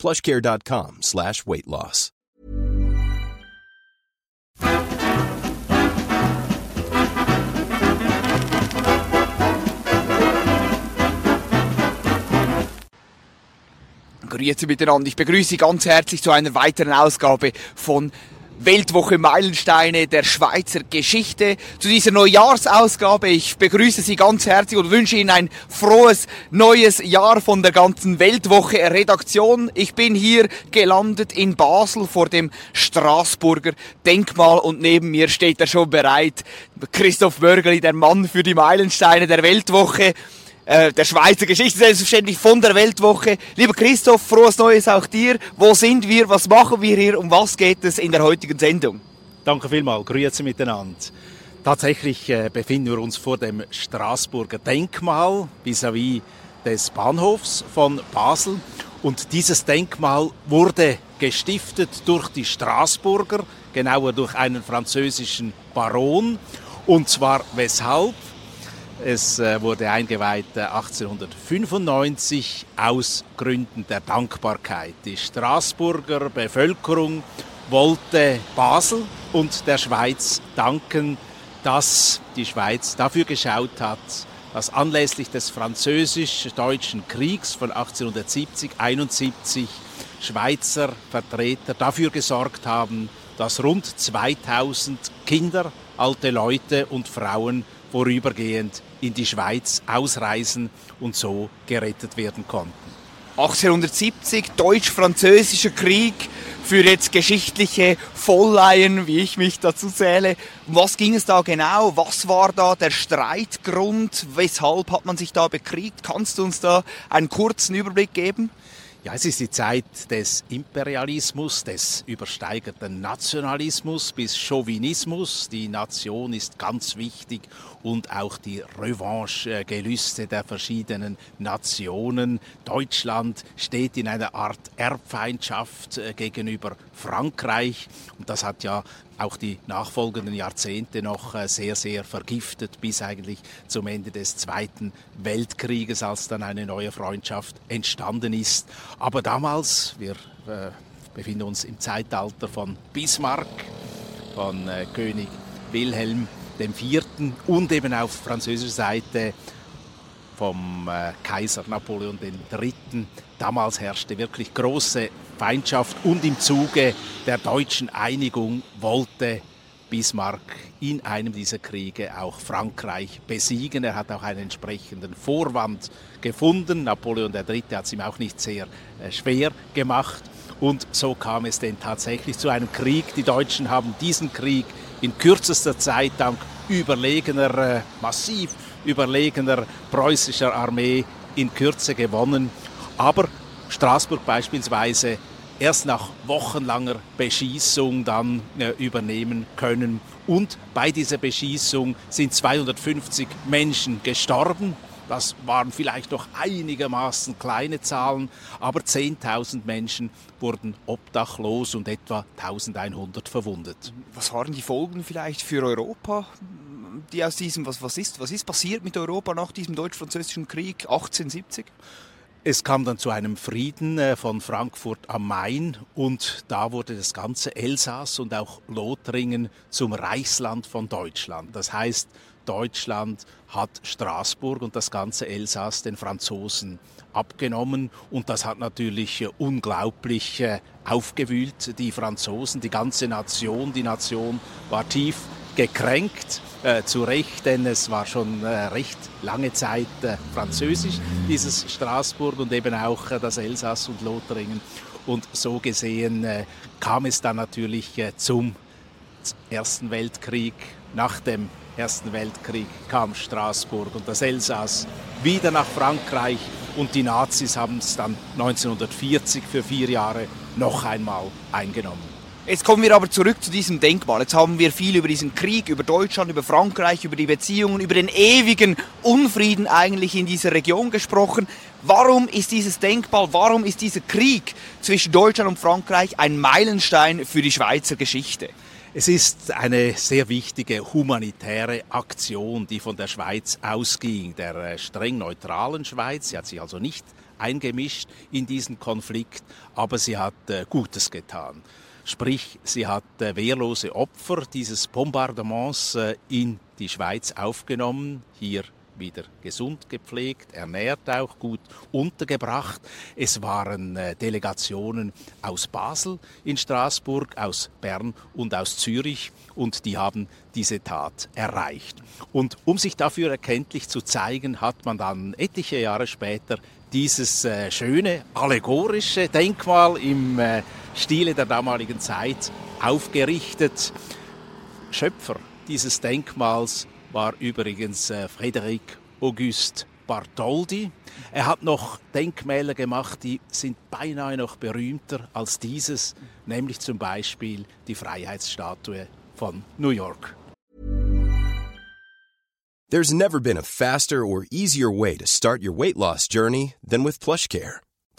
plushcare.com slash weight loss. Grüezi miteinander. Ich begrüße Sie ganz herzlich zu einer weiteren Ausgabe von Weltwoche Meilensteine der Schweizer Geschichte. Zu dieser Neujahrsausgabe. Ich begrüße Sie ganz herzlich und wünsche Ihnen ein frohes neues Jahr von der ganzen Weltwoche Redaktion. Ich bin hier gelandet in Basel vor dem Straßburger Denkmal und neben mir steht er schon bereit. Christoph Mörgeli, der Mann für die Meilensteine der Weltwoche äh, der Schweizer Geschichte, selbstverständlich von der Weltwoche. Lieber Christoph, frohes Neues auch dir. Wo sind wir? Was machen wir hier? Um was geht es in der heutigen Sendung? Danke vielmals. Grüezi miteinander. Tatsächlich äh, befinden wir uns vor dem Straßburger Denkmal vis-à-vis -vis des Bahnhofs von Basel. Und dieses Denkmal wurde gestiftet durch die Straßburger, genauer durch einen französischen Baron. Und zwar weshalb? Es äh, wurde eingeweiht 1895 äh, aus Gründen der Dankbarkeit. Die Straßburger Bevölkerung wollte Basel und der Schweiz danken, dass die Schweiz dafür geschaut hat, dass anlässlich des französisch-deutschen Kriegs von 1870-71 Schweizer Vertreter dafür gesorgt haben, dass rund 2000 Kinder, alte Leute und Frauen vorübergehend in die Schweiz ausreisen und so gerettet werden konnten. 1870, Deutsch-Französischer Krieg, für jetzt geschichtliche Vollleien, wie ich mich dazu zähle. Um was ging es da genau? Was war da der Streitgrund? Weshalb hat man sich da bekriegt? Kannst du uns da einen kurzen Überblick geben? Ja, es ist die Zeit des Imperialismus, des übersteigerten Nationalismus bis Chauvinismus. Die Nation ist ganz wichtig und auch die Revanche-Gelüste der verschiedenen Nationen. Deutschland steht in einer Art Erbfeindschaft äh, gegenüber Frankreich und das hat ja auch die nachfolgenden Jahrzehnte noch äh, sehr, sehr vergiftet, bis eigentlich zum Ende des Zweiten Weltkrieges, als dann eine neue Freundschaft entstanden ist. Aber damals, wir äh, befinden uns im Zeitalter von Bismarck, von äh, König Wilhelm IV. und eben auf französischer Seite vom Kaiser Napoleon III. Damals herrschte wirklich große Feindschaft und im Zuge der deutschen Einigung wollte Bismarck in einem dieser Kriege auch Frankreich besiegen. Er hat auch einen entsprechenden Vorwand gefunden. Napoleon III. hat es ihm auch nicht sehr äh, schwer gemacht. Und so kam es denn tatsächlich zu einem Krieg. Die Deutschen haben diesen Krieg in kürzester Zeit dank überlegener, äh, massiv überlegener preußischer Armee in Kürze gewonnen. Aber Straßburg beispielsweise erst nach wochenlanger Beschießung dann äh, übernehmen können. Und bei dieser Beschießung sind 250 Menschen gestorben. Das waren vielleicht noch einigermaßen kleine Zahlen, aber 10.000 Menschen wurden obdachlos und etwa 1100 verwundet. Was waren die Folgen vielleicht für Europa, die aus diesem, was, was, ist, was ist passiert mit Europa nach diesem deutsch-französischen Krieg 1870? Es kam dann zu einem Frieden äh, von Frankfurt am Main und da wurde das ganze Elsass und auch Lothringen zum Reichsland von Deutschland. Das heißt, Deutschland hat Straßburg und das ganze Elsass den Franzosen abgenommen und das hat natürlich äh, unglaublich äh, aufgewühlt die Franzosen, die ganze Nation. Die Nation war tief gekränkt, äh, zu Recht, denn es war schon äh, recht lange Zeit äh, französisch, dieses Straßburg und eben auch äh, das Elsass und Lothringen. Und so gesehen äh, kam es dann natürlich äh, zum Ersten Weltkrieg. Nach dem Ersten Weltkrieg kam Straßburg und das Elsass wieder nach Frankreich und die Nazis haben es dann 1940 für vier Jahre noch einmal eingenommen. Jetzt kommen wir aber zurück zu diesem Denkmal. Jetzt haben wir viel über diesen Krieg, über Deutschland, über Frankreich, über die Beziehungen, über den ewigen Unfrieden eigentlich in dieser Region gesprochen. Warum ist dieses Denkmal, warum ist dieser Krieg zwischen Deutschland und Frankreich ein Meilenstein für die Schweizer Geschichte? Es ist eine sehr wichtige humanitäre Aktion, die von der Schweiz ausging, der äh, streng neutralen Schweiz. Sie hat sich also nicht eingemischt in diesen Konflikt, aber sie hat äh, Gutes getan. Sprich, sie hat äh, wehrlose Opfer dieses Bombardements äh, in die Schweiz aufgenommen, hier wieder gesund gepflegt, ernährt auch, gut untergebracht. Es waren äh, Delegationen aus Basel in Straßburg, aus Bern und aus Zürich und die haben diese Tat erreicht. Und um sich dafür erkenntlich zu zeigen, hat man dann etliche Jahre später dieses schöne allegorische Denkmal im Stile der damaligen Zeit aufgerichtet. Schöpfer dieses Denkmals war übrigens äh, Frédéric Auguste Bartholdi. Er hat noch Denkmäler gemacht, die sind beinahe noch berühmter als dieses, nämlich zum Beispiel die Freiheitsstatue von New York. There's never been a faster or easier way to start your weight loss journey than with PlushCare.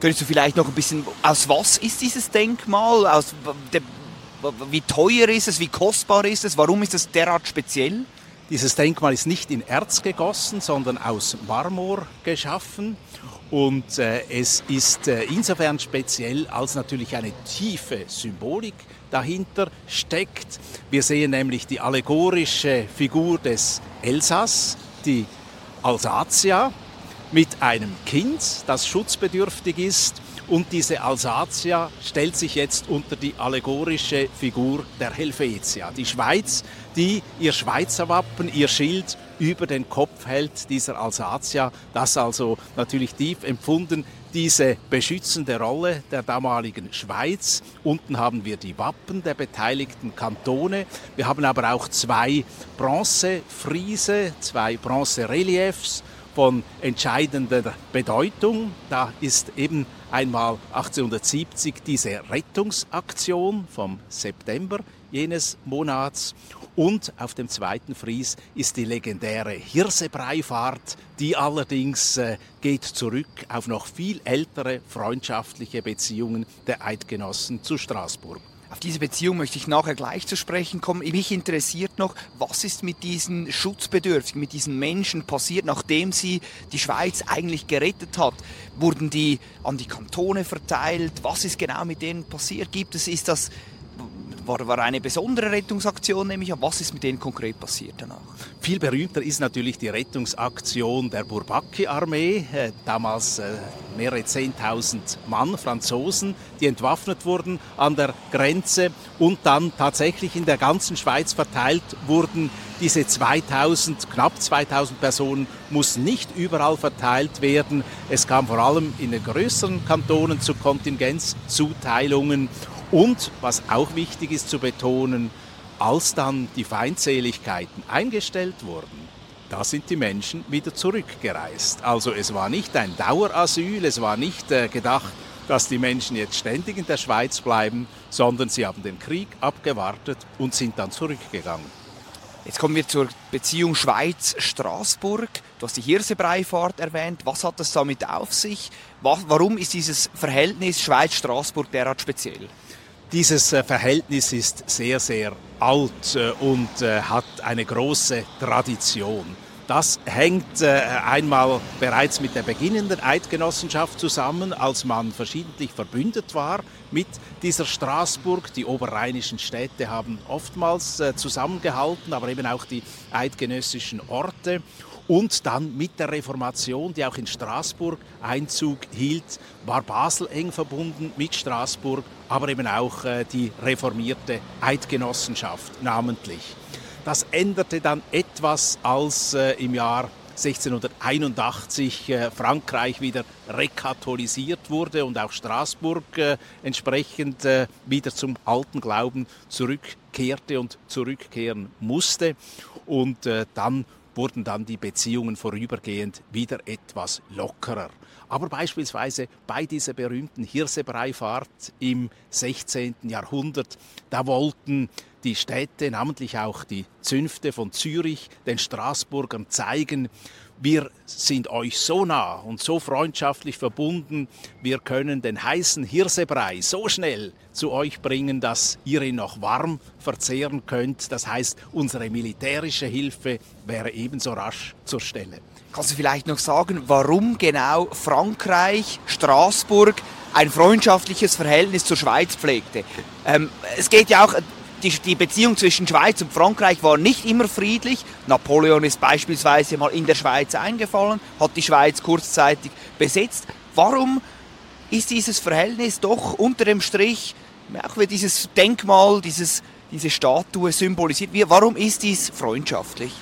Könntest du vielleicht noch ein bisschen, aus was ist dieses Denkmal? Aus, de, wie teuer ist es? Wie kostbar ist es? Warum ist es derart speziell? Dieses Denkmal ist nicht in Erz gegossen, sondern aus Marmor geschaffen. Und äh, es ist äh, insofern speziell, als natürlich eine tiefe Symbolik dahinter steckt. Wir sehen nämlich die allegorische Figur des Elsass, die Alsatia, mit einem Kind, das schutzbedürftig ist. Und diese Alsatia stellt sich jetzt unter die allegorische Figur der Helvetia. Die Schweiz, die ihr Schweizer Wappen, ihr Schild über den Kopf hält, dieser Alsatia. Das also natürlich tief empfunden, diese beschützende Rolle der damaligen Schweiz. Unten haben wir die Wappen der beteiligten Kantone. Wir haben aber auch zwei Bronzefriese, zwei Bronzereliefs von entscheidender Bedeutung. Da ist eben einmal 1870 diese Rettungsaktion vom September jenes Monats und auf dem zweiten Fries ist die legendäre Hirsebreifahrt, die allerdings äh, geht zurück auf noch viel ältere freundschaftliche Beziehungen der Eidgenossen zu Straßburg. Auf diese Beziehung möchte ich nachher gleich zu sprechen kommen. Mich interessiert noch, was ist mit diesen Schutzbedürftigen, mit diesen Menschen passiert, nachdem sie die Schweiz eigentlich gerettet hat? Wurden die an die Kantone verteilt? Was ist genau mit denen passiert? Gibt es, ist das war, war eine besondere Rettungsaktion, nehme ich an. Was ist mit denen konkret passiert danach? Viel berühmter ist natürlich die Rettungsaktion der Bourbaki-Armee. Äh, damals äh, mehrere 10.000 Mann, Franzosen, die entwaffnet wurden an der Grenze und dann tatsächlich in der ganzen Schweiz verteilt wurden. Diese 2000, knapp 2000 Personen mussten nicht überall verteilt werden. Es kam vor allem in den größeren Kantonen zu Kontingenzzuteilungen und was auch wichtig ist zu betonen, als dann die Feindseligkeiten eingestellt wurden, da sind die Menschen wieder zurückgereist. Also es war nicht ein Dauerasyl, es war nicht äh, gedacht, dass die Menschen jetzt ständig in der Schweiz bleiben, sondern sie haben den Krieg abgewartet und sind dann zurückgegangen. Jetzt kommen wir zur Beziehung Schweiz-Straßburg. Du hast die Hirsebreifahrt erwähnt. Was hat das damit auf sich? Warum ist dieses Verhältnis Schweiz-Straßburg derart speziell? Dieses äh, Verhältnis ist sehr, sehr alt äh, und äh, hat eine große Tradition. Das hängt einmal bereits mit der beginnenden Eidgenossenschaft zusammen, als man verschiedentlich verbündet war mit dieser Straßburg. Die oberrheinischen Städte haben oftmals zusammengehalten, aber eben auch die eidgenössischen Orte. Und dann mit der Reformation, die auch in Straßburg Einzug hielt, war Basel eng verbunden mit Straßburg, aber eben auch äh, die reformierte Eidgenossenschaft namentlich. Das änderte dann etwas, als äh, im Jahr 1681 äh, Frankreich wieder rekatholisiert wurde und auch Straßburg entsprechend wieder zum alten Glauben zurückkehrte und zurückkehren musste. Und dann wurden dann die Beziehungen vorübergehend wieder etwas lockerer. Aber beispielsweise bei dieser berühmten Hirsebreifahrt im 16. Jahrhundert, da wollten die Städte, namentlich auch die Zünfte von Zürich, den Straßburgern zeigen, wir sind euch so nah und so freundschaftlich verbunden, wir können den heißen Hirsebrei so schnell zu euch bringen, dass ihr ihn noch warm verzehren könnt. Das heißt, unsere militärische Hilfe wäre ebenso rasch zur Stelle. Kannst du vielleicht noch sagen, warum genau Frankreich, Straßburg ein freundschaftliches Verhältnis zur Schweiz pflegte? Ähm, es geht ja auch, die, die, Beziehung zwischen Schweiz und Frankreich war nicht immer friedlich. Napoleon ist beispielsweise mal in der Schweiz eingefallen, hat die Schweiz kurzzeitig besetzt. Warum ist dieses Verhältnis doch unter dem Strich, auch wie dieses Denkmal, dieses, diese Statue symbolisiert, wie, warum ist dies freundschaftlich?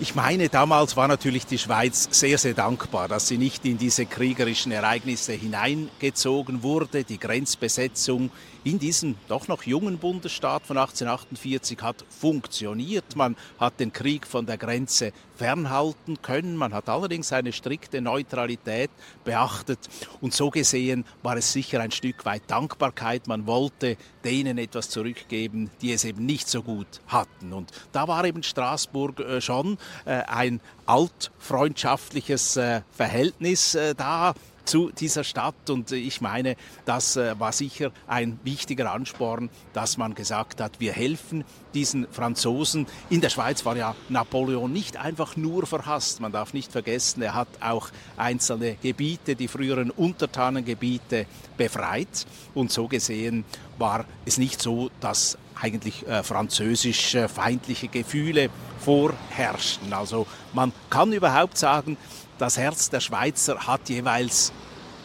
Ich meine, damals war natürlich die Schweiz sehr, sehr dankbar, dass sie nicht in diese kriegerischen Ereignisse hineingezogen wurde. Die Grenzbesetzung in diesem doch noch jungen Bundesstaat von 1848 hat funktioniert. Man hat den Krieg von der Grenze fernhalten können. Man hat allerdings eine strikte Neutralität beachtet. Und so gesehen war es sicher ein Stück weit Dankbarkeit. Man wollte denen etwas zurückgeben, die es eben nicht so gut hatten. Und da war eben Straßburg äh, schon äh, ein altfreundschaftliches äh, Verhältnis da zu dieser Stadt. Und ich meine, das äh, war sicher ein wichtiger Ansporn, dass man gesagt hat, wir helfen diesen Franzosen. In der Schweiz war ja Napoleon nicht einfach nur verhasst. Man darf nicht vergessen, er hat auch einzelne Gebiete, die früheren Untertanengebiete, befreit. Und so gesehen war es nicht so, dass eigentlich äh, französisch äh, feindliche Gefühle vorherrschten. Also man kann überhaupt sagen, das Herz der Schweizer hat jeweils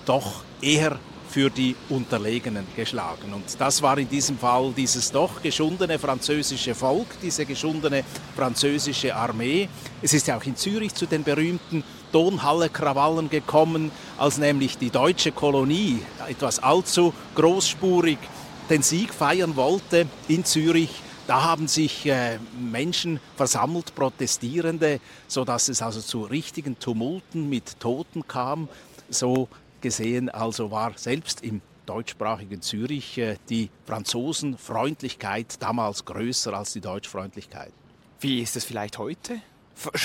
doch eher für die Unterlegenen geschlagen. Und das war in diesem Fall dieses doch geschundene französische Volk, diese geschundene französische Armee. Es ist ja auch in Zürich zu den berühmten Donhalle-Krawallen gekommen, als nämlich die deutsche Kolonie etwas allzu großspurig den Sieg feiern wollte in Zürich da haben sich äh, Menschen versammelt, Protestierende, sodass es also zu richtigen Tumulten mit Toten kam. So gesehen also war selbst im deutschsprachigen Zürich äh, die Franzosenfreundlichkeit damals größer als die Deutschfreundlichkeit. Wie ist es vielleicht heute?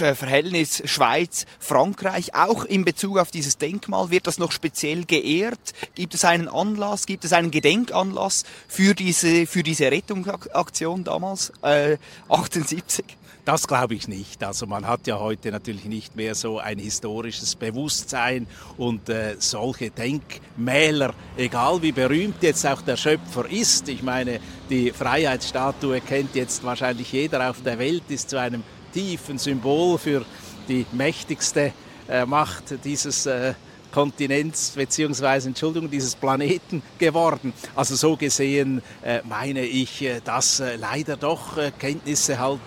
Äh, Verhältnis Schweiz-Frankreich, auch in Bezug auf dieses Denkmal, wird das noch speziell geehrt? Gibt es einen Anlass, gibt es einen Gedenkanlass für diese, für diese Rettungsaktion damals, äh, 78? Das glaube ich nicht. Also man hat ja heute natürlich nicht mehr so ein historisches Bewusstsein und äh, solche Denkmäler, egal wie berühmt jetzt auch der Schöpfer ist. Ich meine, die Freiheitsstatue kennt jetzt wahrscheinlich jeder auf der Welt, ist zu einem tiefen Symbol für die mächtigste äh, Macht dieses äh, Kontinents beziehungsweise Entschuldigung dieses Planeten geworden. Also so gesehen äh, meine ich, äh, dass äh, leider doch äh, Kenntnisse halt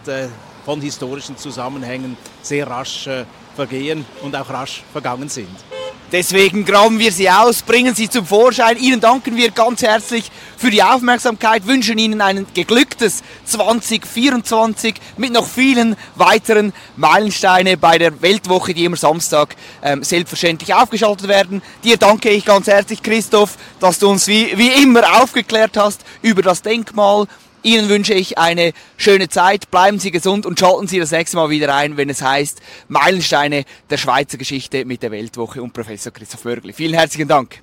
von historischen Zusammenhängen sehr rasch vergehen und auch rasch vergangen sind. Deswegen graben wir sie aus, bringen sie zum Vorschein. Ihnen danken wir ganz herzlich für die Aufmerksamkeit, wünschen Ihnen ein geglücktes 2024 mit noch vielen weiteren Meilensteine bei der Weltwoche, die immer Samstag ähm, selbstverständlich aufgeschaltet werden. Dir danke ich ganz herzlich, Christoph, dass du uns wie, wie immer aufgeklärt hast über das Denkmal Ihnen wünsche ich eine schöne Zeit, bleiben Sie gesund und schalten Sie das nächste Mal wieder ein, wenn es heißt Meilensteine der Schweizer Geschichte mit der Weltwoche und Professor Christoph Mörgli. Vielen herzlichen Dank.